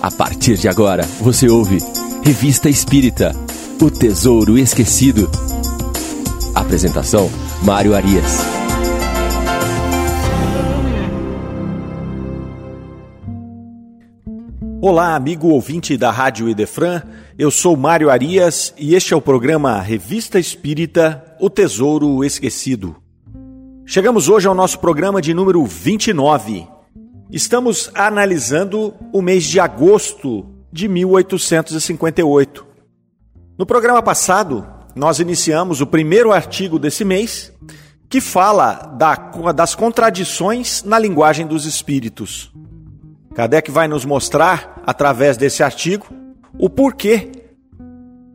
A partir de agora, você ouve Revista Espírita O Tesouro Esquecido. Apresentação: Mário Arias. Olá, amigo ouvinte da Rádio Idefran. Eu sou Mário Arias e este é o programa Revista Espírita O Tesouro Esquecido. Chegamos hoje ao nosso programa de número 29. Estamos analisando o mês de agosto de 1858. No programa passado, nós iniciamos o primeiro artigo desse mês, que fala da, das contradições na linguagem dos espíritos. Kardec vai nos mostrar, através desse artigo, o porquê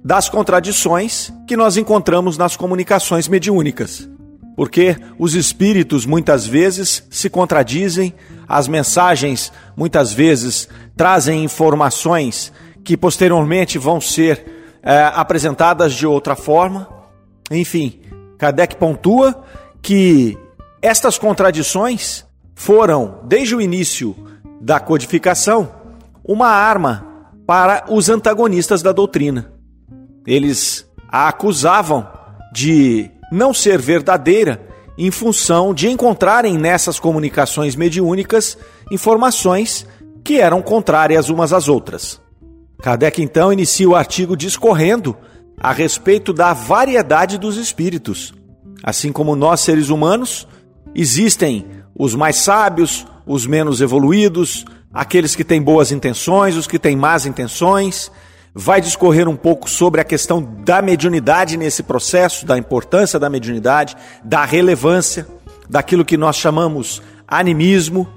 das contradições que nós encontramos nas comunicações mediúnicas. Porque os espíritos muitas vezes se contradizem, as mensagens muitas vezes trazem informações que posteriormente vão ser é, apresentadas de outra forma. Enfim, Kardec pontua que estas contradições foram, desde o início da codificação, uma arma para os antagonistas da doutrina. Eles a acusavam de não ser verdadeira em função de encontrarem nessas comunicações mediúnicas informações que eram contrárias umas às outras. Kardec então inicia o artigo discorrendo a respeito da variedade dos espíritos. Assim como nós seres humanos, existem os mais sábios, os menos evoluídos, aqueles que têm boas intenções, os que têm más intenções, vai discorrer um pouco sobre a questão da mediunidade nesse processo, da importância da mediunidade, da relevância, daquilo que nós chamamos animismo.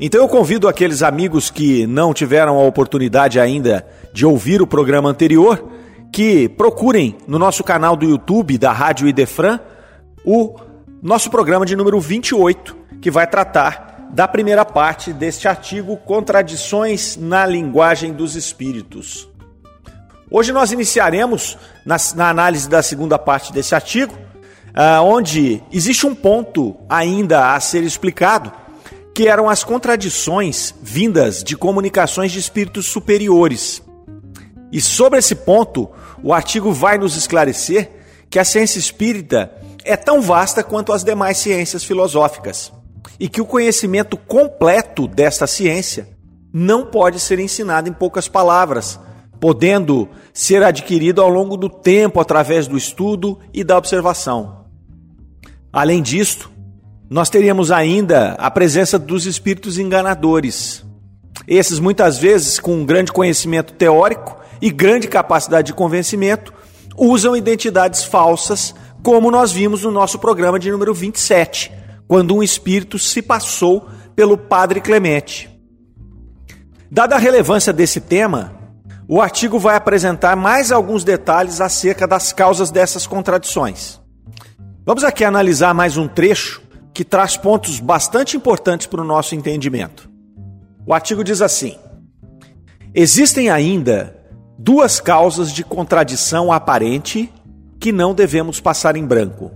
Então eu convido aqueles amigos que não tiveram a oportunidade ainda de ouvir o programa anterior, que procurem no nosso canal do YouTube da Rádio Idefran o nosso programa de número 28, que vai tratar da primeira parte deste artigo Contradições na linguagem dos espíritos. Hoje nós iniciaremos na, na análise da segunda parte desse artigo, uh, onde existe um ponto ainda a ser explicado, que eram as contradições vindas de comunicações de espíritos superiores. E sobre esse ponto, o artigo vai nos esclarecer que a ciência espírita é tão vasta quanto as demais ciências filosóficas e que o conhecimento completo desta ciência não pode ser ensinado em poucas palavras, podendo ser adquirido ao longo do tempo através do estudo e da observação. Além disto, nós teríamos ainda a presença dos espíritos enganadores. Esses muitas vezes com um grande conhecimento teórico e grande capacidade de convencimento, usam identidades falsas, como nós vimos no nosso programa de número 27, quando um espírito se passou pelo Padre Clemente. Dada a relevância desse tema, o artigo vai apresentar mais alguns detalhes acerca das causas dessas contradições. Vamos aqui analisar mais um trecho que traz pontos bastante importantes para o nosso entendimento. O artigo diz assim: Existem ainda duas causas de contradição aparente que não devemos passar em branco.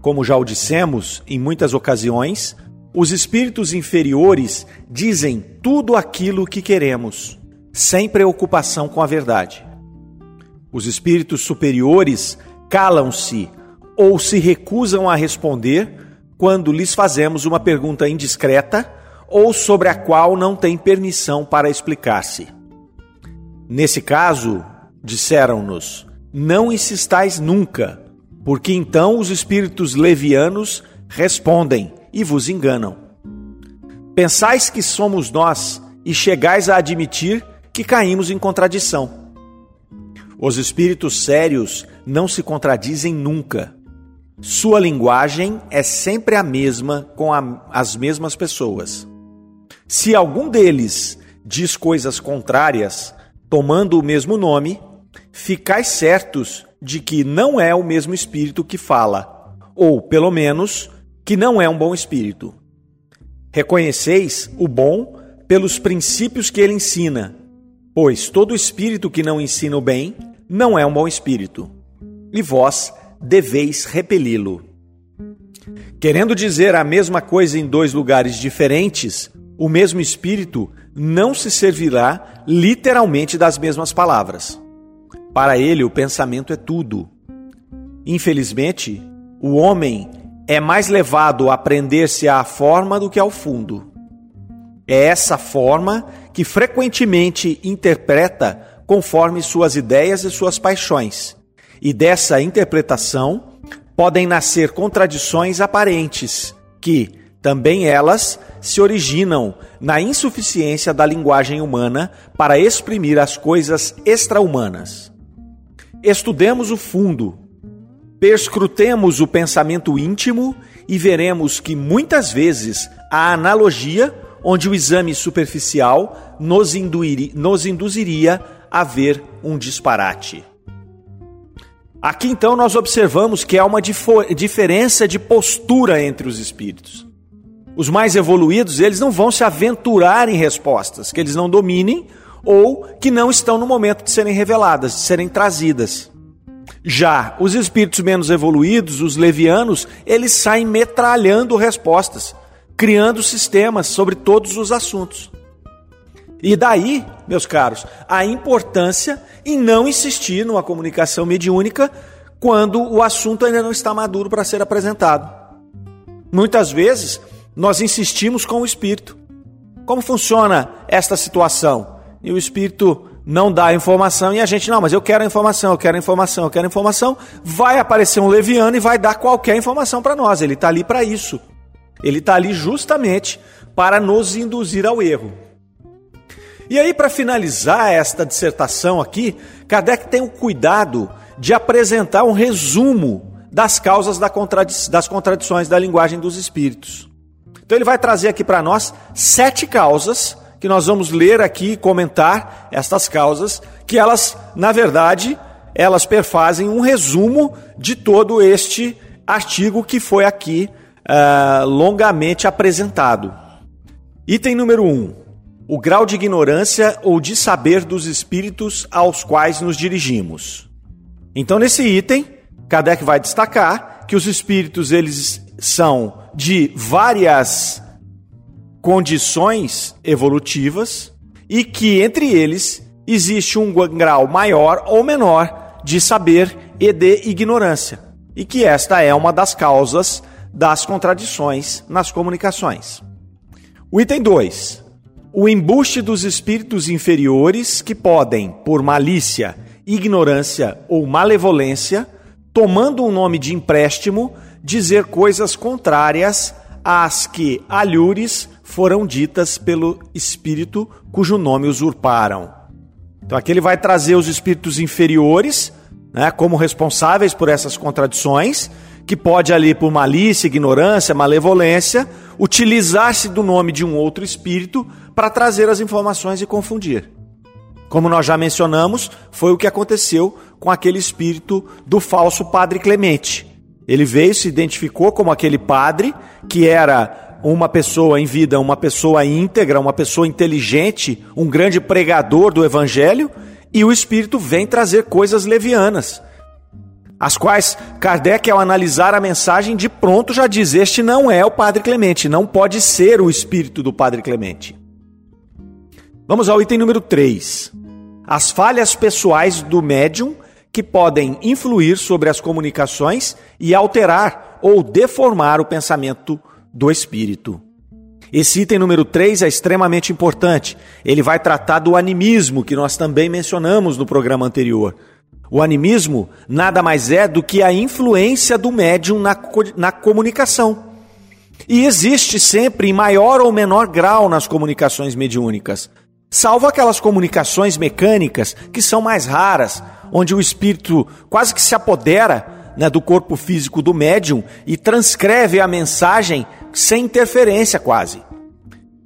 Como já o dissemos em muitas ocasiões, os espíritos inferiores dizem tudo aquilo que queremos sem preocupação com a verdade. Os espíritos superiores calam-se ou se recusam a responder quando lhes fazemos uma pergunta indiscreta ou sobre a qual não tem permissão para explicar-se. Nesse caso, disseram-nos, não insistais nunca, porque então os espíritos levianos respondem e vos enganam. Pensais que somos nós e chegais a admitir que caímos em contradição. Os espíritos sérios não se contradizem nunca. Sua linguagem é sempre a mesma com a, as mesmas pessoas. Se algum deles diz coisas contrárias, tomando o mesmo nome, ficais certos de que não é o mesmo espírito que fala, ou, pelo menos, que não é um bom espírito. Reconheceis o bom pelos princípios que ele ensina Pois todo espírito que não ensina o bem não é um bom espírito, e vós deveis repeli-lo. Querendo dizer a mesma coisa em dois lugares diferentes, o mesmo espírito não se servirá literalmente das mesmas palavras. Para ele, o pensamento é tudo. Infelizmente, o homem é mais levado a prender-se à forma do que ao fundo. É essa forma que frequentemente interpreta conforme suas ideias e suas paixões. E dessa interpretação podem nascer contradições aparentes, que, também elas, se originam na insuficiência da linguagem humana para exprimir as coisas extra-humanas. Estudemos o fundo, perscrutemos o pensamento íntimo e veremos que muitas vezes a analogia, onde o exame superficial nos, induiria, nos induziria a ver um disparate. Aqui então nós observamos que há uma diferença de postura entre os espíritos. Os mais evoluídos, eles não vão se aventurar em respostas que eles não dominem ou que não estão no momento de serem reveladas, de serem trazidas. Já os espíritos menos evoluídos, os levianos, eles saem metralhando respostas, criando sistemas sobre todos os assuntos. E daí, meus caros, a importância em não insistir numa comunicação mediúnica quando o assunto ainda não está maduro para ser apresentado. Muitas vezes nós insistimos com o espírito. Como funciona esta situação? E o espírito não dá a informação e a gente, não, mas eu quero a informação, eu quero a informação, eu quero a informação. Vai aparecer um leviano e vai dar qualquer informação para nós. Ele está ali para isso. Ele está ali justamente para nos induzir ao erro. E aí, para finalizar esta dissertação aqui, Kardec tem o cuidado de apresentar um resumo das causas das contradições da linguagem dos espíritos. Então, ele vai trazer aqui para nós sete causas que nós vamos ler aqui e comentar estas causas, que elas, na verdade, elas perfazem um resumo de todo este artigo que foi aqui uh, longamente apresentado. Item número 1. Um, o grau de ignorância ou de saber dos espíritos aos quais nos dirigimos. Então, nesse item, Kardec vai destacar que os espíritos eles são de várias condições evolutivas e que entre eles existe um grau maior ou menor de saber e de ignorância, e que esta é uma das causas das contradições nas comunicações. O item 2 o embuste dos espíritos inferiores que podem, por malícia, ignorância ou malevolência, tomando um nome de empréstimo, dizer coisas contrárias às que alhures foram ditas pelo espírito cujo nome usurparam. Então aqui ele vai trazer os espíritos inferiores, né, como responsáveis por essas contradições, que pode ali por malícia, ignorância, malevolência, utilizar-se do nome de um outro espírito para trazer as informações e confundir. Como nós já mencionamos, foi o que aconteceu com aquele espírito do falso padre Clemente. Ele veio, se identificou como aquele padre que era uma pessoa em vida, uma pessoa íntegra, uma pessoa inteligente, um grande pregador do evangelho, e o espírito vem trazer coisas levianas, as quais Kardec, ao analisar a mensagem, de pronto já diz: Este não é o Padre Clemente, não pode ser o espírito do Padre Clemente. Vamos ao item número 3. As falhas pessoais do médium que podem influir sobre as comunicações e alterar ou deformar o pensamento do espírito. Esse item número 3 é extremamente importante. Ele vai tratar do animismo, que nós também mencionamos no programa anterior. O animismo nada mais é do que a influência do médium na, na comunicação. E existe sempre em maior ou menor grau nas comunicações mediúnicas, salvo aquelas comunicações mecânicas que são mais raras, onde o espírito quase que se apodera né, do corpo físico do médium e transcreve a mensagem sem interferência quase.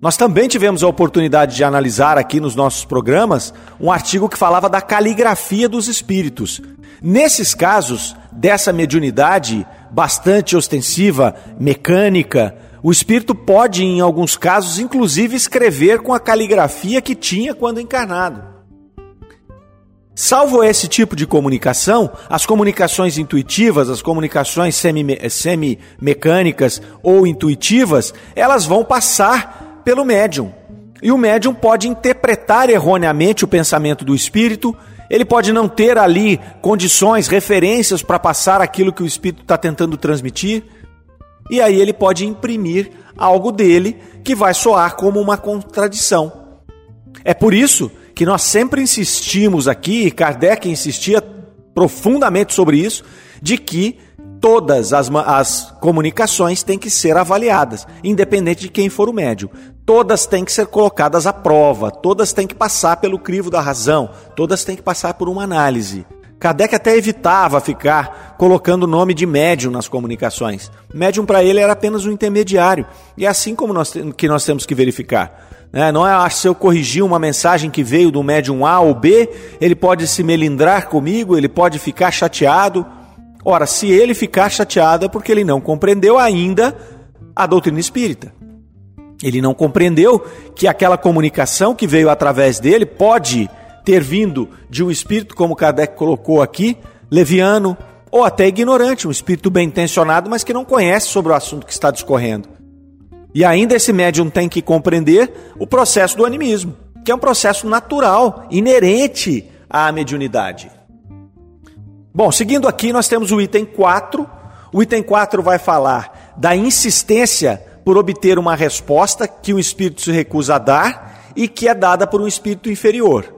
Nós também tivemos a oportunidade de analisar aqui nos nossos programas um artigo que falava da caligrafia dos espíritos. Nesses casos, dessa mediunidade bastante ostensiva, mecânica, o espírito pode, em alguns casos, inclusive escrever com a caligrafia que tinha quando encarnado. Salvo esse tipo de comunicação, as comunicações intuitivas, as comunicações semi-mecânicas ou intuitivas, elas vão passar pelo médium. E o médium pode interpretar erroneamente o pensamento do espírito, ele pode não ter ali condições, referências para passar aquilo que o espírito está tentando transmitir, e aí ele pode imprimir algo dele que vai soar como uma contradição. É por isso que nós sempre insistimos aqui, e Kardec insistia profundamente sobre isso, de que todas as, as comunicações têm que ser avaliadas, independente de quem for o médium. Todas têm que ser colocadas à prova, todas têm que passar pelo crivo da razão, todas têm que passar por uma análise. Kardec até evitava ficar colocando o nome de médium nas comunicações. Médium para ele era apenas um intermediário. E é assim como nós, que nós temos que verificar. Né? Não é ah, se eu corrigir uma mensagem que veio do médium A ou B, ele pode se melindrar comigo, ele pode ficar chateado. Ora, se ele ficar chateado é porque ele não compreendeu ainda a doutrina espírita. Ele não compreendeu que aquela comunicação que veio através dele pode ter vindo de um espírito, como Kardec colocou aqui, leviano, ou até ignorante, um espírito bem intencionado, mas que não conhece sobre o assunto que está discorrendo. E ainda esse médium tem que compreender o processo do animismo, que é um processo natural, inerente à mediunidade. Bom, seguindo aqui, nós temos o item 4. O item 4 vai falar da insistência por obter uma resposta que o espírito se recusa a dar e que é dada por um espírito inferior.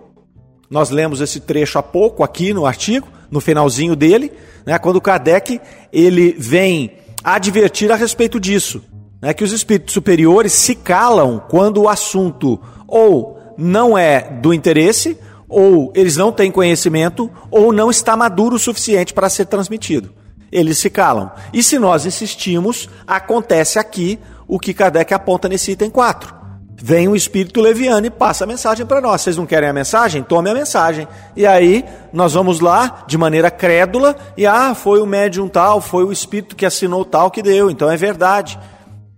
Nós lemos esse trecho há pouco aqui no artigo, no finalzinho dele, né, quando Kardec ele vem advertir a respeito disso, né, que os espíritos superiores se calam quando o assunto ou não é do interesse ou eles não têm conhecimento, ou não está maduro o suficiente para ser transmitido. Eles se calam. E se nós insistimos, acontece aqui o que Kardec aponta nesse item 4. Vem o espírito leviano e passa a mensagem para nós. Vocês não querem a mensagem? Tome a mensagem. E aí nós vamos lá de maneira crédula e ah, foi o médium tal, foi o espírito que assinou tal que deu, então é verdade.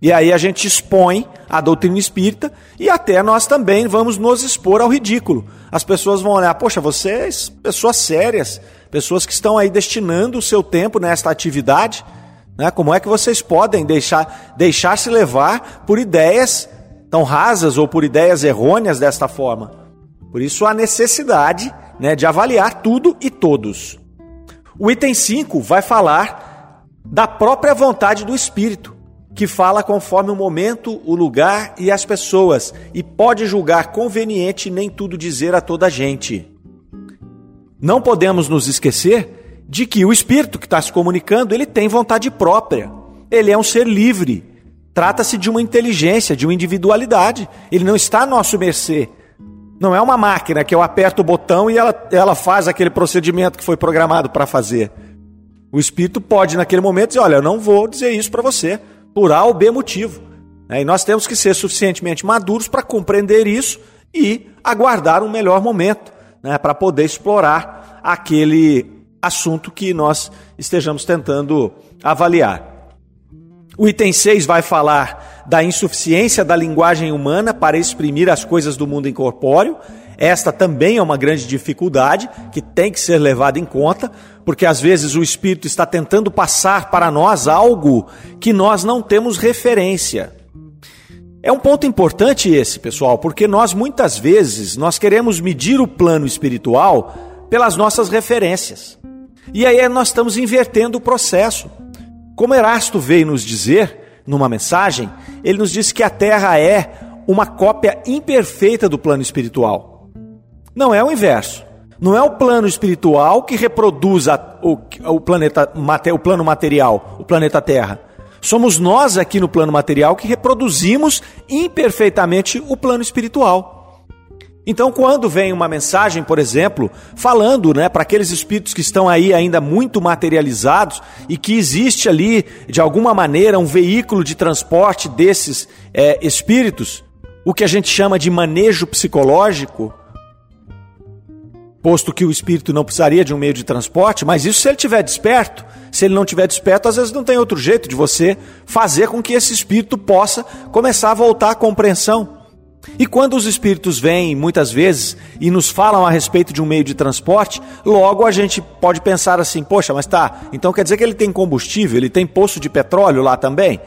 E aí a gente expõe a doutrina espírita e até nós também vamos nos expor ao ridículo. As pessoas vão olhar, poxa, vocês, pessoas sérias, pessoas que estão aí destinando o seu tempo nesta atividade, né? como é que vocês podem deixar, deixar se levar por ideias tão rasas ou por ideias errôneas desta forma? Por isso a necessidade né, de avaliar tudo e todos. O item 5 vai falar da própria vontade do espírito que fala conforme o momento, o lugar e as pessoas, e pode julgar conveniente nem tudo dizer a toda a gente. Não podemos nos esquecer de que o espírito que está se comunicando, ele tem vontade própria. Ele é um ser livre. Trata-se de uma inteligência, de uma individualidade. Ele não está a nosso mercê. Não é uma máquina que eu aperto o botão e ela, ela faz aquele procedimento que foi programado para fazer. O espírito pode, naquele momento, dizer: Olha, eu não vou dizer isso para você por A ou B motivo. Né? E nós temos que ser suficientemente maduros para compreender isso e aguardar um melhor momento né, para poder explorar aquele assunto que nós estejamos tentando avaliar. O item 6 vai falar da insuficiência da linguagem humana para exprimir as coisas do mundo incorpóreo. Esta também é uma grande dificuldade que tem que ser levada em conta, porque às vezes o Espírito está tentando passar para nós algo que nós não temos referência. É um ponto importante esse, pessoal, porque nós muitas vezes nós queremos medir o plano espiritual pelas nossas referências. E aí nós estamos invertendo o processo. Como Erasto veio nos dizer numa mensagem, ele nos disse que a Terra é uma cópia imperfeita do plano espiritual. Não é o inverso. Não é o plano espiritual que reproduz a, o, o, planeta, o plano material, o planeta Terra. Somos nós aqui no plano material que reproduzimos imperfeitamente o plano espiritual. Então, quando vem uma mensagem, por exemplo, falando né, para aqueles espíritos que estão aí ainda muito materializados e que existe ali, de alguma maneira, um veículo de transporte desses é, espíritos, o que a gente chama de manejo psicológico, posto que o espírito não precisaria de um meio de transporte, mas isso se ele estiver desperto. Se ele não estiver desperto, às vezes não tem outro jeito de você fazer com que esse espírito possa começar a voltar à compreensão. E quando os espíritos vêm, muitas vezes, e nos falam a respeito de um meio de transporte, logo a gente pode pensar assim: poxa, mas tá, então quer dizer que ele tem combustível, ele tem poço de petróleo lá também?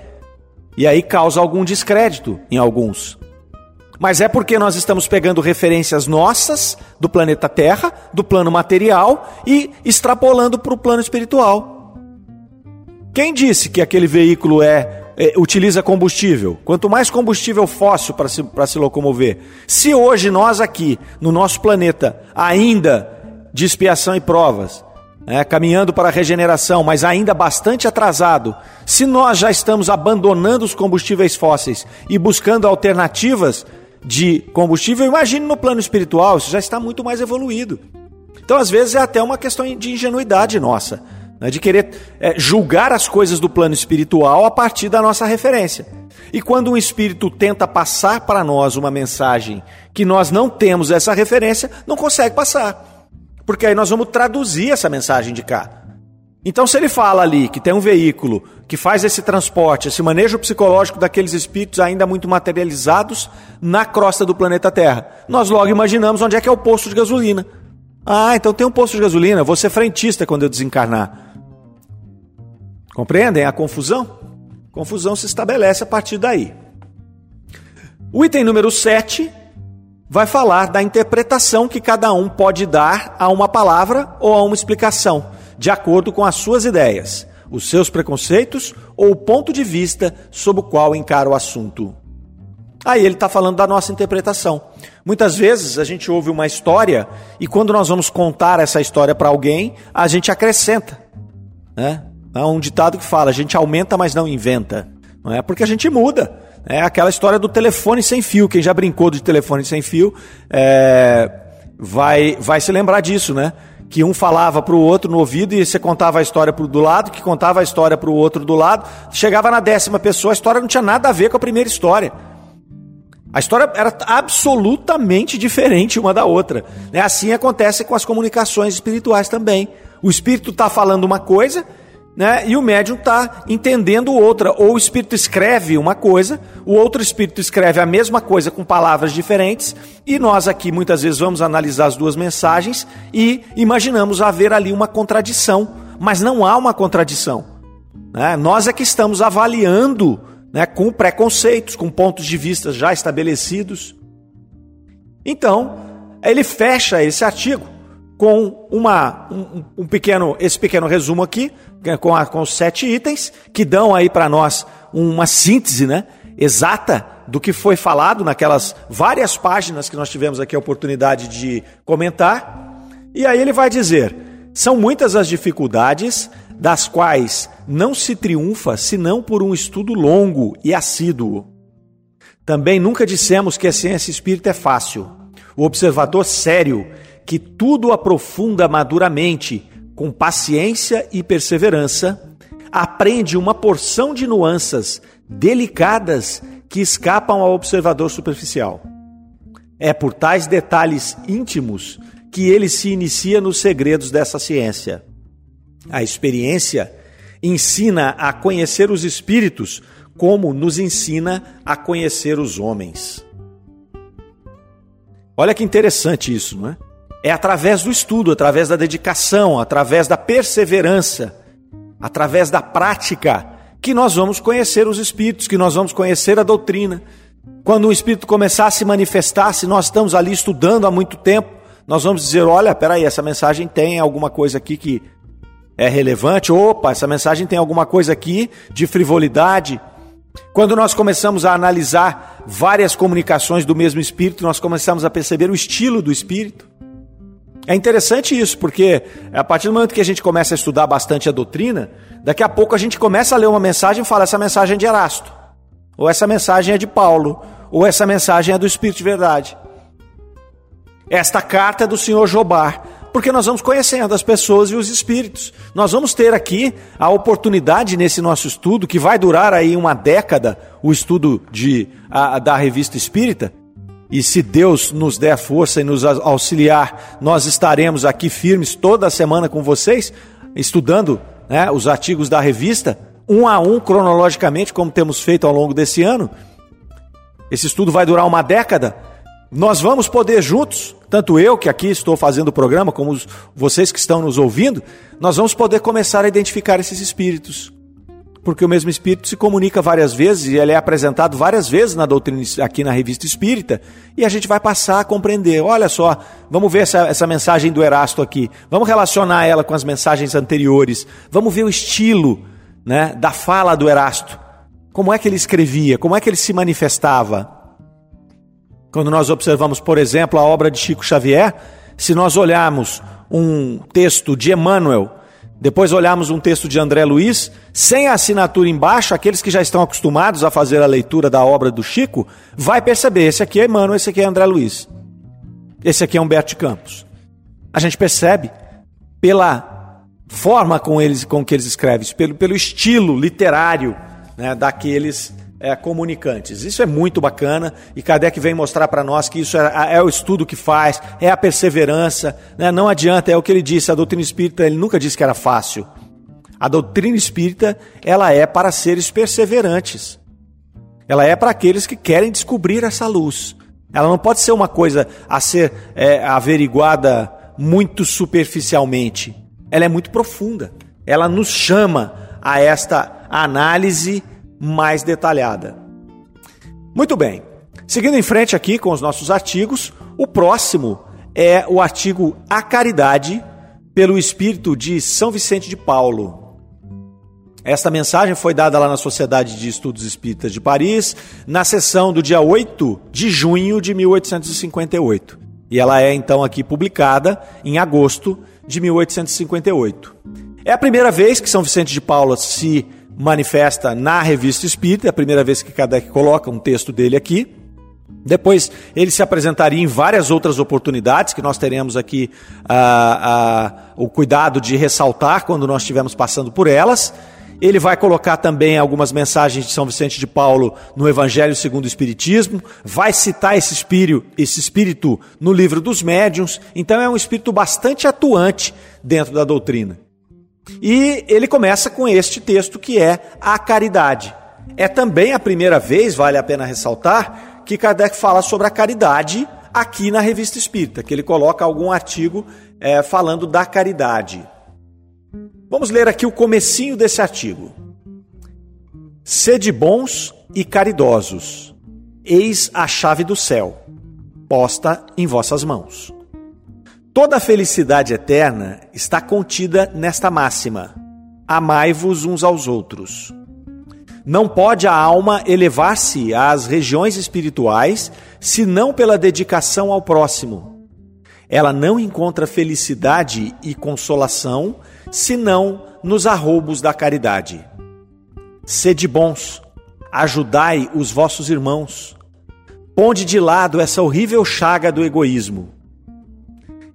E aí causa algum descrédito em alguns. Mas é porque nós estamos pegando referências nossas do planeta Terra, do plano material e extrapolando para o plano espiritual. Quem disse que aquele veículo é, é utiliza combustível? Quanto mais combustível fóssil para se, se locomover. Se hoje nós aqui, no nosso planeta, ainda de expiação e provas, é, caminhando para a regeneração, mas ainda bastante atrasado, se nós já estamos abandonando os combustíveis fósseis e buscando alternativas de combustível, imagine no plano espiritual, isso já está muito mais evoluído. Então, às vezes, é até uma questão de ingenuidade nossa, né, de querer é, julgar as coisas do plano espiritual a partir da nossa referência. E quando um espírito tenta passar para nós uma mensagem que nós não temos essa referência, não consegue passar. Porque aí nós vamos traduzir essa mensagem de cá. Então, se ele fala ali que tem um veículo que faz esse transporte, esse manejo psicológico daqueles espíritos ainda muito materializados na crosta do planeta Terra, nós logo imaginamos onde é que é o posto de gasolina. Ah, então tem um posto de gasolina, vou ser frentista quando eu desencarnar. Compreendem a confusão? Confusão se estabelece a partir daí. O item número 7 vai falar da interpretação que cada um pode dar a uma palavra ou a uma explicação de acordo com as suas ideias, os seus preconceitos ou o ponto de vista sob o qual encara o assunto. Aí ele está falando da nossa interpretação. Muitas vezes a gente ouve uma história e quando nós vamos contar essa história para alguém, a gente acrescenta. Né? Há um ditado que fala: a gente aumenta, mas não inventa. Não é porque a gente muda. É aquela história do telefone sem fio. Quem já brincou de telefone sem fio é, vai, vai se lembrar disso, né? Que um falava para o outro no ouvido e você contava a história pro do lado, que contava a história para o outro do lado. Chegava na décima pessoa, a história não tinha nada a ver com a primeira história. A história era absolutamente diferente uma da outra. Né? Assim acontece com as comunicações espirituais também. O espírito está falando uma coisa né? E o médium está entendendo outra. Ou o espírito escreve uma coisa, o outro espírito escreve a mesma coisa com palavras diferentes, e nós aqui muitas vezes vamos analisar as duas mensagens e imaginamos haver ali uma contradição, mas não há uma contradição. Né? Nós é que estamos avaliando né, com preconceitos, com pontos de vista já estabelecidos. Então, ele fecha esse artigo com uma, um, um, pequeno, esse pequeno resumo aqui, é com, a, com os sete itens, que dão aí para nós uma síntese né, exata do que foi falado naquelas várias páginas que nós tivemos aqui a oportunidade de comentar. E aí ele vai dizer: são muitas as dificuldades das quais não se triunfa senão por um estudo longo e assíduo. Também nunca dissemos que a ciência espírita é fácil. O observador sério que tudo aprofunda maduramente, com paciência e perseverança, aprende uma porção de nuances delicadas que escapam ao observador superficial. É por tais detalhes íntimos que ele se inicia nos segredos dessa ciência. A experiência ensina a conhecer os espíritos como nos ensina a conhecer os homens. Olha que interessante isso, não é? É através do estudo, através da dedicação, através da perseverança, através da prática, que nós vamos conhecer os Espíritos, que nós vamos conhecer a doutrina. Quando um Espírito começar a se manifestar, se nós estamos ali estudando há muito tempo, nós vamos dizer: olha, peraí, essa mensagem tem alguma coisa aqui que é relevante. Opa, essa mensagem tem alguma coisa aqui de frivolidade. Quando nós começamos a analisar várias comunicações do mesmo Espírito, nós começamos a perceber o estilo do Espírito. É interessante isso, porque a partir do momento que a gente começa a estudar bastante a doutrina, daqui a pouco a gente começa a ler uma mensagem e fala: essa mensagem é de Erasto, ou essa mensagem é de Paulo, ou essa mensagem é do Espírito de Verdade. Esta carta é do Senhor Jobar, porque nós vamos conhecendo as pessoas e os espíritos. Nós vamos ter aqui a oportunidade nesse nosso estudo, que vai durar aí uma década, o estudo de, a, da revista espírita, e se Deus nos der força e nos auxiliar, nós estaremos aqui firmes toda semana com vocês, estudando né, os artigos da revista, um a um, cronologicamente, como temos feito ao longo desse ano. Esse estudo vai durar uma década. Nós vamos poder juntos, tanto eu que aqui estou fazendo o programa, como os, vocês que estão nos ouvindo, nós vamos poder começar a identificar esses espíritos porque o mesmo Espírito se comunica várias vezes e ele é apresentado várias vezes na doutrina aqui na revista Espírita, e a gente vai passar a compreender. Olha só, vamos ver essa, essa mensagem do Erasto aqui, vamos relacionar ela com as mensagens anteriores, vamos ver o estilo né, da fala do Erasto, como é que ele escrevia, como é que ele se manifestava. Quando nós observamos, por exemplo, a obra de Chico Xavier, se nós olharmos um texto de Emmanuel depois olhamos um texto de André Luiz, sem a assinatura embaixo, aqueles que já estão acostumados a fazer a leitura da obra do Chico, vai perceber, esse aqui é Emmanuel, esse aqui é André Luiz. Esse aqui é Humberto Campos. A gente percebe pela forma com, eles, com que eles escrevem, pelo, pelo estilo literário né, daqueles é, comunicantes. Isso é muito bacana e Kardec vem mostrar para nós que isso é, é, o estudo que faz, é a perseverança. Né? Não adianta, é o que ele disse, a doutrina espírita, ele nunca disse que era fácil. A doutrina espírita, ela é para seres perseverantes. Ela é para aqueles que querem descobrir essa luz. Ela não pode ser uma coisa a ser é, averiguada muito superficialmente. Ela é muito profunda. Ela nos chama a esta análise mais detalhada. Muito bem. Seguindo em frente aqui com os nossos artigos, o próximo é o artigo A Caridade pelo Espírito de São Vicente de Paulo. Esta mensagem foi dada lá na Sociedade de Estudos Espíritas de Paris, na sessão do dia 8 de junho de 1858. E ela é então aqui publicada em agosto de 1858. É a primeira vez que São Vicente de Paulo se manifesta na revista Espírita, é a primeira vez que Kardec coloca um texto dele aqui. Depois ele se apresentaria em várias outras oportunidades que nós teremos aqui ah, ah, o cuidado de ressaltar quando nós estivermos passando por elas. Ele vai colocar também algumas mensagens de São Vicente de Paulo no Evangelho segundo o Espiritismo, vai citar esse espírito, esse espírito no livro dos médiuns, então é um espírito bastante atuante dentro da doutrina. E ele começa com este texto que é a caridade. É também a primeira vez, vale a pena ressaltar, que Kardec fala sobre a caridade aqui na Revista Espírita, que ele coloca algum artigo é, falando da caridade. Vamos ler aqui o comecinho desse artigo. Sede bons e caridosos, eis a chave do céu, posta em vossas mãos. Toda a felicidade eterna está contida nesta máxima: amai-vos uns aos outros. Não pode a alma elevar-se às regiões espirituais senão pela dedicação ao próximo. Ela não encontra felicidade e consolação senão nos arroubos da caridade. Sede bons, ajudai os vossos irmãos. Ponde de lado essa horrível chaga do egoísmo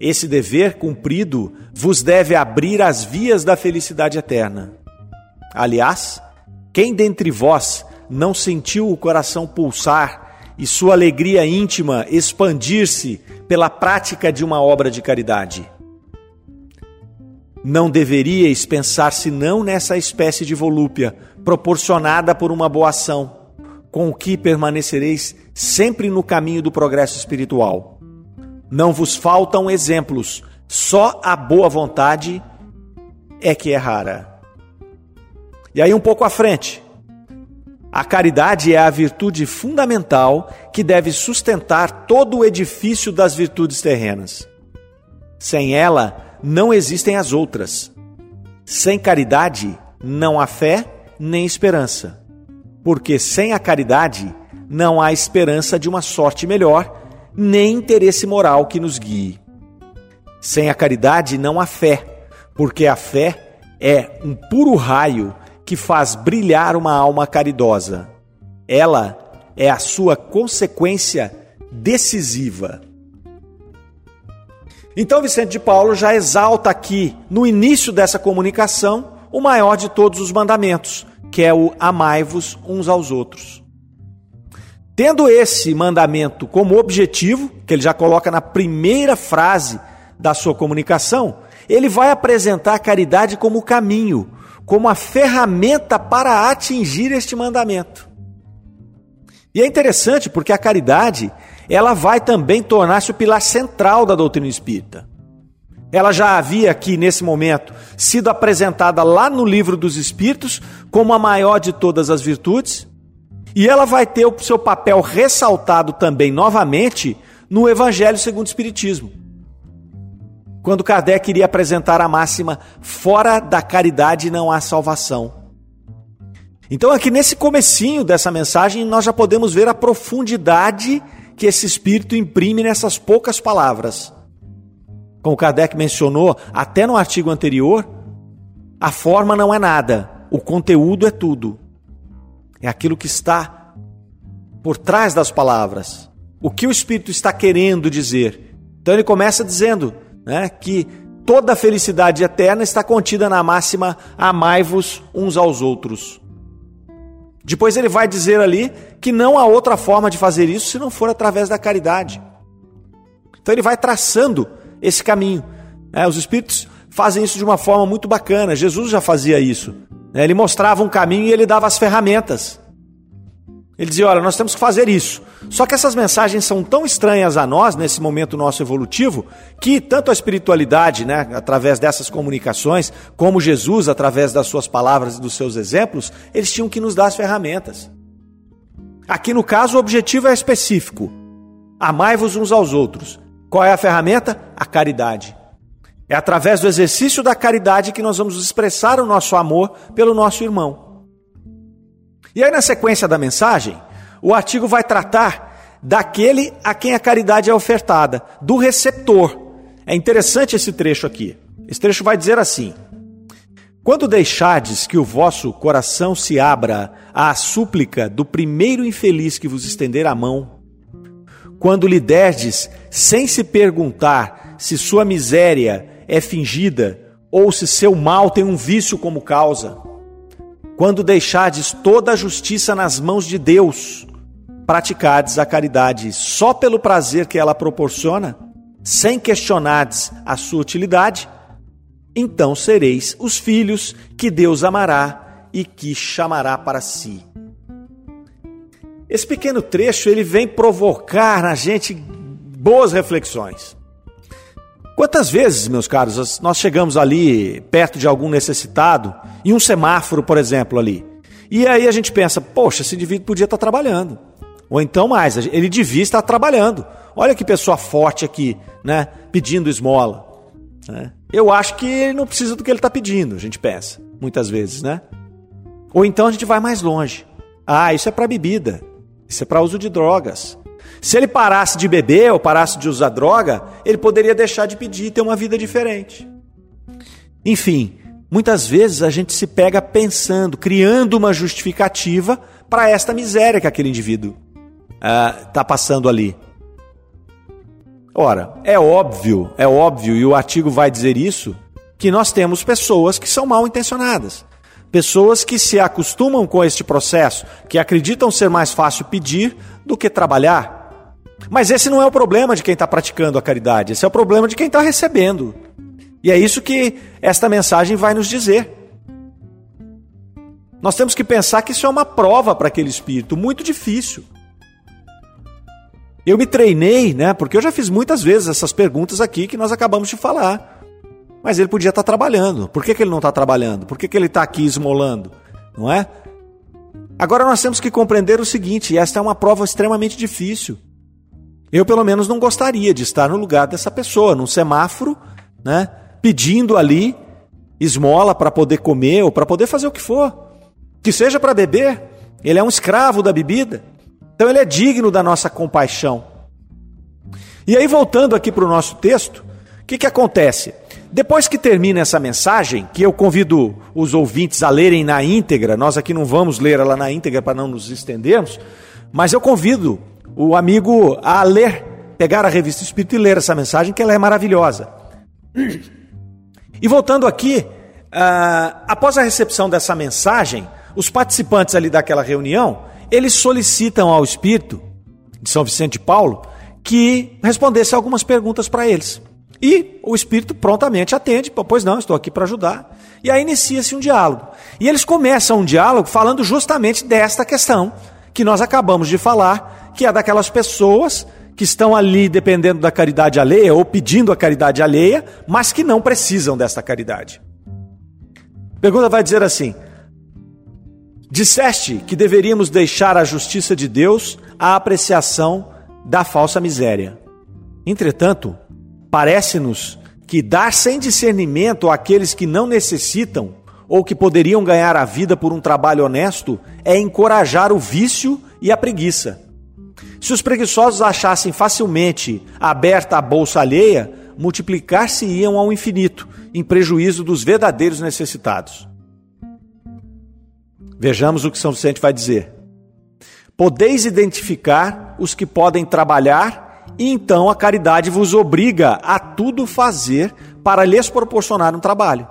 esse dever cumprido vos deve abrir as vias da felicidade eterna. Aliás, quem dentre vós não sentiu o coração pulsar e sua alegria íntima expandir-se pela prática de uma obra de caridade? Não deveríeis pensar senão nessa espécie de volúpia proporcionada por uma boa ação, com o que permanecereis sempre no caminho do progresso espiritual. Não vos faltam exemplos, só a boa vontade é que é rara. E aí, um pouco à frente, a caridade é a virtude fundamental que deve sustentar todo o edifício das virtudes terrenas. Sem ela, não existem as outras. Sem caridade, não há fé nem esperança. Porque sem a caridade, não há esperança de uma sorte melhor nem interesse moral que nos guie. Sem a caridade não há fé, porque a fé é um puro raio que faz brilhar uma alma caridosa. Ela é a sua consequência decisiva. Então Vicente de Paulo já exalta aqui, no início dessa comunicação, o maior de todos os mandamentos, que é o amai-vos uns aos outros. Tendo esse mandamento como objetivo, que ele já coloca na primeira frase da sua comunicação, ele vai apresentar a caridade como caminho, como a ferramenta para atingir este mandamento. E é interessante porque a caridade, ela vai também tornar-se o pilar central da doutrina espírita. Ela já havia aqui, nesse momento, sido apresentada lá no livro dos Espíritos como a maior de todas as virtudes. E ela vai ter o seu papel ressaltado também novamente no Evangelho segundo o Espiritismo. Quando Kardec iria apresentar a máxima: fora da caridade não há salvação. Então aqui nesse comecinho dessa mensagem nós já podemos ver a profundidade que esse espírito imprime nessas poucas palavras. Como Kardec mencionou até no artigo anterior, a forma não é nada, o conteúdo é tudo. É aquilo que está por trás das palavras. O que o espírito está querendo dizer. Então ele começa dizendo né, que toda a felicidade eterna está contida na máxima: amai-vos uns aos outros. Depois ele vai dizer ali que não há outra forma de fazer isso se não for através da caridade. Então ele vai traçando esse caminho. É, os espíritos fazem isso de uma forma muito bacana. Jesus já fazia isso. Né? Ele mostrava um caminho e ele dava as ferramentas. Ele dizia: Olha, nós temos que fazer isso. Só que essas mensagens são tão estranhas a nós, nesse momento nosso evolutivo, que tanto a espiritualidade, né, através dessas comunicações, como Jesus, através das suas palavras e dos seus exemplos, eles tinham que nos dar as ferramentas. Aqui no caso, o objetivo é específico: amai-vos uns aos outros. Qual é a ferramenta? A caridade. É através do exercício da caridade que nós vamos expressar o nosso amor pelo nosso irmão. E aí, na sequência da mensagem, o artigo vai tratar daquele a quem a caridade é ofertada, do receptor. É interessante esse trecho aqui. Esse trecho vai dizer assim: Quando deixardes que o vosso coração se abra à súplica do primeiro infeliz que vos estender a mão, quando lhe derdes sem se perguntar se sua miséria é fingida ou se seu mal tem um vício como causa, quando deixardes toda a justiça nas mãos de Deus, praticardes a caridade só pelo prazer que ela proporciona, sem questionardes a sua utilidade, então sereis os filhos que Deus amará e que chamará para si. Esse pequeno trecho ele vem provocar na gente boas reflexões. Quantas vezes, meus caros, nós chegamos ali perto de algum necessitado, em um semáforo, por exemplo, ali, e aí a gente pensa, poxa, esse indivíduo podia estar trabalhando. Ou então mais, ele devia estar trabalhando. Olha que pessoa forte aqui, né? Pedindo esmola. Né? Eu acho que ele não precisa do que ele está pedindo, a gente pensa, muitas vezes, né? Ou então a gente vai mais longe. Ah, isso é para bebida, isso é para uso de drogas. Se ele parasse de beber ou parasse de usar droga, ele poderia deixar de pedir e ter uma vida diferente. Enfim, muitas vezes a gente se pega pensando, criando uma justificativa para esta miséria que aquele indivíduo está uh, passando ali. Ora, é óbvio, é óbvio, e o artigo vai dizer isso, que nós temos pessoas que são mal intencionadas. Pessoas que se acostumam com este processo, que acreditam ser mais fácil pedir do que trabalhar. Mas esse não é o problema de quem está praticando a caridade, esse é o problema de quem está recebendo. E é isso que esta mensagem vai nos dizer. Nós temos que pensar que isso é uma prova para aquele espírito, muito difícil. Eu me treinei, né? Porque eu já fiz muitas vezes essas perguntas aqui que nós acabamos de falar. Mas ele podia estar tá trabalhando. Por que, que ele não está trabalhando? Por que, que ele está aqui esmolando? Não é? Agora nós temos que compreender o seguinte: esta é uma prova extremamente difícil. Eu, pelo menos, não gostaria de estar no lugar dessa pessoa, num semáforo, né, pedindo ali esmola para poder comer ou para poder fazer o que for. Que seja para beber, ele é um escravo da bebida. Então ele é digno da nossa compaixão. E aí, voltando aqui para o nosso texto, o que, que acontece? Depois que termina essa mensagem, que eu convido os ouvintes a lerem na íntegra, nós aqui não vamos ler ela na íntegra para não nos estendermos, mas eu convido o amigo a ler, pegar a revista Espírito e ler essa mensagem, que ela é maravilhosa. E voltando aqui, uh, após a recepção dessa mensagem, os participantes ali daquela reunião, eles solicitam ao Espírito de São Vicente de Paulo que respondesse algumas perguntas para eles. E o Espírito prontamente atende, pois não, estou aqui para ajudar. E aí inicia-se um diálogo. E eles começam um diálogo falando justamente desta questão que nós acabamos de falar, que é daquelas pessoas que estão ali dependendo da caridade alheia ou pedindo a caridade alheia, mas que não precisam desta caridade. A pergunta vai dizer assim: Disseste que deveríamos deixar a justiça de Deus à apreciação da falsa miséria. Entretanto, parece-nos que dar sem discernimento àqueles que não necessitam ou que poderiam ganhar a vida por um trabalho honesto é encorajar o vício e a preguiça. Se os preguiçosos achassem facilmente aberta a bolsa alheia, multiplicar-se-iam ao infinito, em prejuízo dos verdadeiros necessitados. Vejamos o que São Vicente vai dizer. Podeis identificar os que podem trabalhar, e então a caridade vos obriga a tudo fazer para lhes proporcionar um trabalho.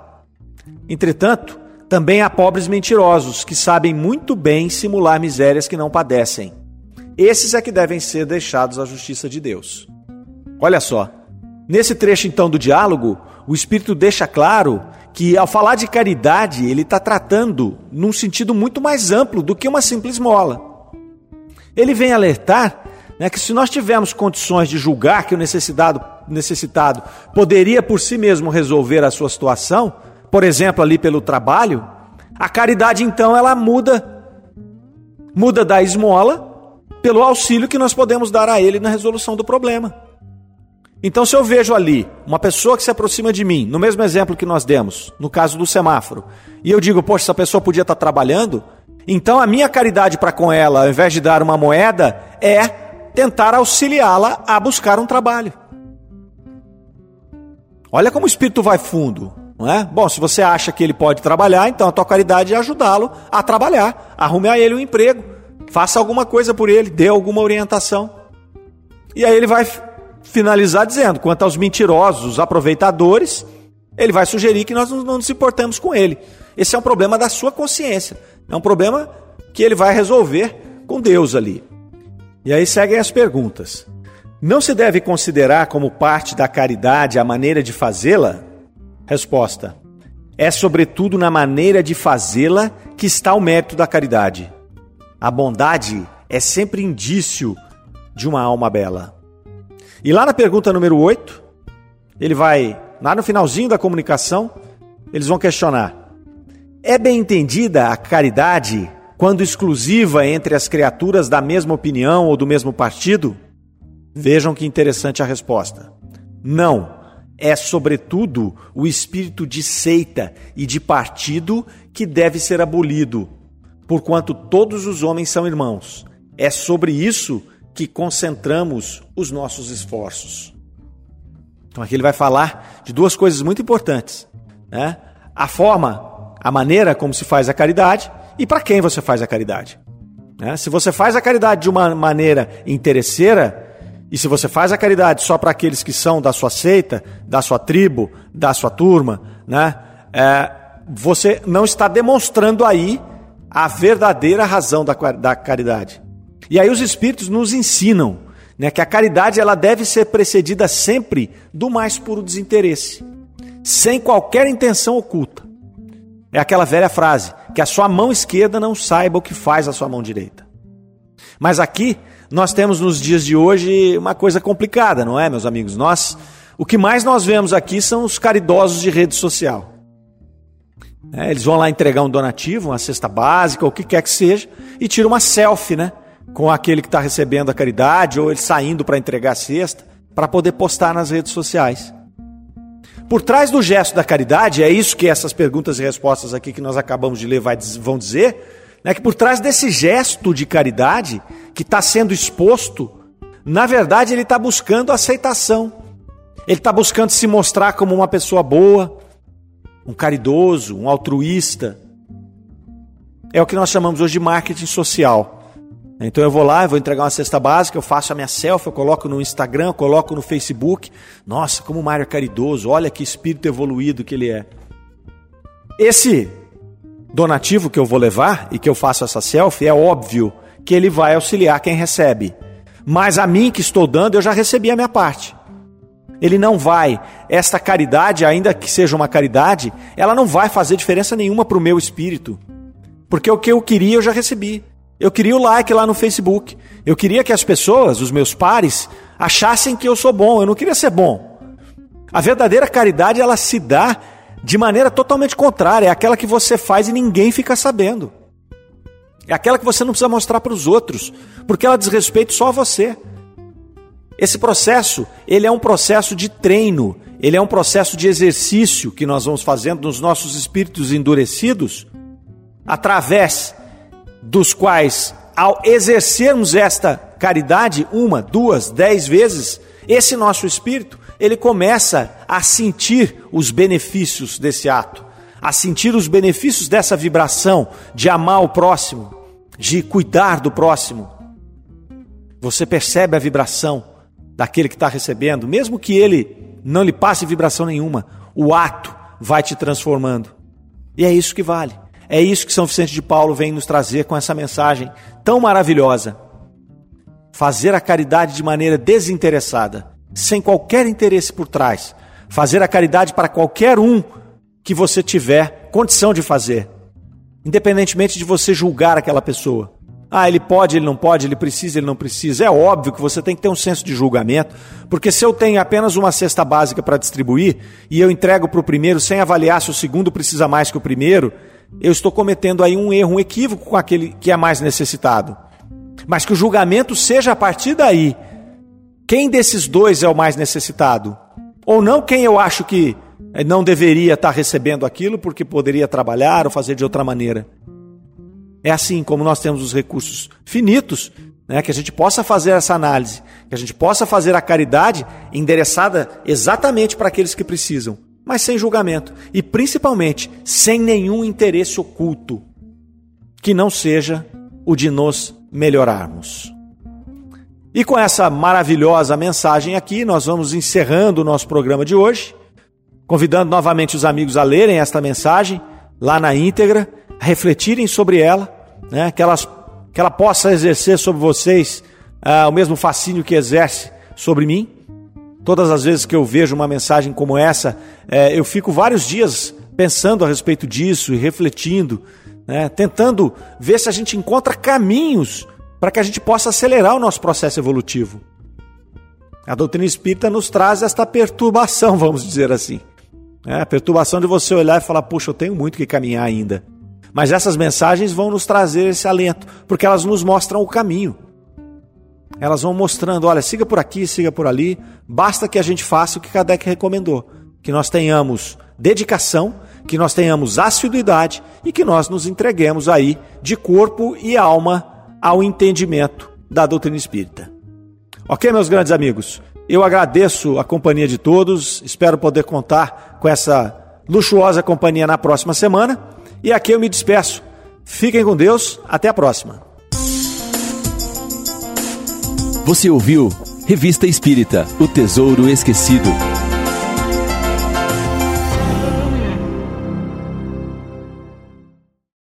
Entretanto, também há pobres mentirosos que sabem muito bem simular misérias que não padecem. Esses é que devem ser deixados à justiça de Deus. Olha só, nesse trecho então do diálogo, o Espírito deixa claro que ao falar de caridade, ele está tratando num sentido muito mais amplo do que uma simples mola. Ele vem alertar né, que se nós tivermos condições de julgar que o necessitado, necessitado poderia por si mesmo resolver a sua situação, por exemplo, ali pelo trabalho, a caridade então ela muda, muda da esmola pelo auxílio que nós podemos dar a ele na resolução do problema. Então, se eu vejo ali uma pessoa que se aproxima de mim, no mesmo exemplo que nós demos, no caso do semáforo, e eu digo, poxa, essa pessoa podia estar trabalhando, então a minha caridade para com ela, ao invés de dar uma moeda, é tentar auxiliá-la a buscar um trabalho. Olha como o espírito vai fundo, não é? Bom, se você acha que ele pode trabalhar, então a tua caridade é ajudá-lo a trabalhar, arrume a ele um emprego, faça alguma coisa por ele, dê alguma orientação. E aí ele vai finalizar dizendo: quanto aos mentirosos, os aproveitadores, ele vai sugerir que nós não nos importamos com ele. Esse é um problema da sua consciência. É um problema que ele vai resolver com Deus ali. E aí seguem as perguntas. Não se deve considerar como parte da caridade a maneira de fazê-la? Resposta: É sobretudo na maneira de fazê-la que está o mérito da caridade. A bondade é sempre indício de uma alma bela. E lá na pergunta número 8, ele vai, lá no finalzinho da comunicação, eles vão questionar: é bem entendida a caridade quando exclusiva entre as criaturas da mesma opinião ou do mesmo partido? Vejam que interessante a resposta. Não. É, sobretudo, o espírito de seita e de partido que deve ser abolido, porquanto todos os homens são irmãos. É sobre isso que concentramos os nossos esforços. Então aqui ele vai falar de duas coisas muito importantes. Né? A forma, a maneira como se faz a caridade e para quem você faz a caridade. Né? Se você faz a caridade de uma maneira interesseira, e se você faz a caridade só para aqueles que são da sua seita, da sua tribo, da sua turma, né? É, você não está demonstrando aí a verdadeira razão da, da caridade. E aí os espíritos nos ensinam né, que a caridade ela deve ser precedida sempre do mais puro desinteresse, sem qualquer intenção oculta. É aquela velha frase, que a sua mão esquerda não saiba o que faz a sua mão direita. Mas aqui nós temos nos dias de hoje uma coisa complicada, não é, meus amigos? Nós, o que mais nós vemos aqui são os caridosos de rede social. É, eles vão lá entregar um donativo, uma cesta básica, ou o que quer que seja, e tiram uma selfie, né? com aquele que está recebendo a caridade ou ele saindo para entregar a cesta, para poder postar nas redes sociais. Por trás do gesto da caridade, é isso que essas perguntas e respostas aqui que nós acabamos de ler vai, vão dizer, né, que por trás desse gesto de caridade que está sendo exposto, na verdade ele está buscando aceitação. Ele está buscando se mostrar como uma pessoa boa, um caridoso, um altruísta. É o que nós chamamos hoje de marketing social. Então eu vou lá, eu vou entregar uma cesta básica, eu faço a minha selfie, eu coloco no Instagram, eu coloco no Facebook. Nossa, como o Mário é caridoso, olha que espírito evoluído que ele é. Esse donativo que eu vou levar e que eu faço essa selfie, é óbvio que ele vai auxiliar quem recebe. Mas a mim que estou dando, eu já recebi a minha parte. Ele não vai, esta caridade, ainda que seja uma caridade, ela não vai fazer diferença nenhuma para o meu espírito. Porque o que eu queria eu já recebi. Eu queria o like lá no Facebook. Eu queria que as pessoas, os meus pares, achassem que eu sou bom. Eu não queria ser bom. A verdadeira caridade ela se dá de maneira totalmente contrária, é aquela que você faz e ninguém fica sabendo. É aquela que você não precisa mostrar para os outros, porque ela diz respeito só a você. Esse processo, ele é um processo de treino, ele é um processo de exercício que nós vamos fazendo nos nossos espíritos endurecidos, através dos quais, ao exercermos esta caridade uma, duas, dez vezes, esse nosso espírito, ele começa a sentir os benefícios desse ato, a sentir os benefícios dessa vibração de amar o próximo, de cuidar do próximo. Você percebe a vibração daquele que está recebendo, mesmo que ele não lhe passe vibração nenhuma, o ato vai te transformando. E é isso que vale. É isso que São Vicente de Paulo vem nos trazer com essa mensagem tão maravilhosa. Fazer a caridade de maneira desinteressada, sem qualquer interesse por trás. Fazer a caridade para qualquer um que você tiver condição de fazer, independentemente de você julgar aquela pessoa. Ah, ele pode, ele não pode, ele precisa, ele não precisa. É óbvio que você tem que ter um senso de julgamento, porque se eu tenho apenas uma cesta básica para distribuir e eu entrego para o primeiro sem avaliar se o segundo precisa mais que o primeiro, eu estou cometendo aí um erro, um equívoco com aquele que é mais necessitado. Mas que o julgamento seja a partir daí. Quem desses dois é o mais necessitado? Ou não quem eu acho que não deveria estar recebendo aquilo porque poderia trabalhar ou fazer de outra maneira. É assim como nós temos os recursos finitos, né, que a gente possa fazer essa análise, que a gente possa fazer a caridade endereçada exatamente para aqueles que precisam, mas sem julgamento e principalmente sem nenhum interesse oculto que não seja o de nos melhorarmos. E com essa maravilhosa mensagem aqui, nós vamos encerrando o nosso programa de hoje, convidando novamente os amigos a lerem esta mensagem lá na íntegra refletirem sobre ela, né? que, elas, que ela possa exercer sobre vocês ah, o mesmo fascínio que exerce sobre mim. Todas as vezes que eu vejo uma mensagem como essa, é, eu fico vários dias pensando a respeito disso e refletindo, né? tentando ver se a gente encontra caminhos para que a gente possa acelerar o nosso processo evolutivo. A doutrina espírita nos traz esta perturbação, vamos dizer assim. É, a perturbação de você olhar e falar, puxa, eu tenho muito que caminhar ainda. Mas essas mensagens vão nos trazer esse alento, porque elas nos mostram o caminho. Elas vão mostrando, olha, siga por aqui, siga por ali, basta que a gente faça o que Kardec recomendou, que nós tenhamos dedicação, que nós tenhamos assiduidade e que nós nos entreguemos aí de corpo e alma ao entendimento da doutrina espírita. Ok, meus grandes amigos? Eu agradeço a companhia de todos, espero poder contar com essa luxuosa companhia na próxima semana. E aqui eu me despeço. Fiquem com Deus, até a próxima. Você ouviu Revista Espírita O Tesouro Esquecido.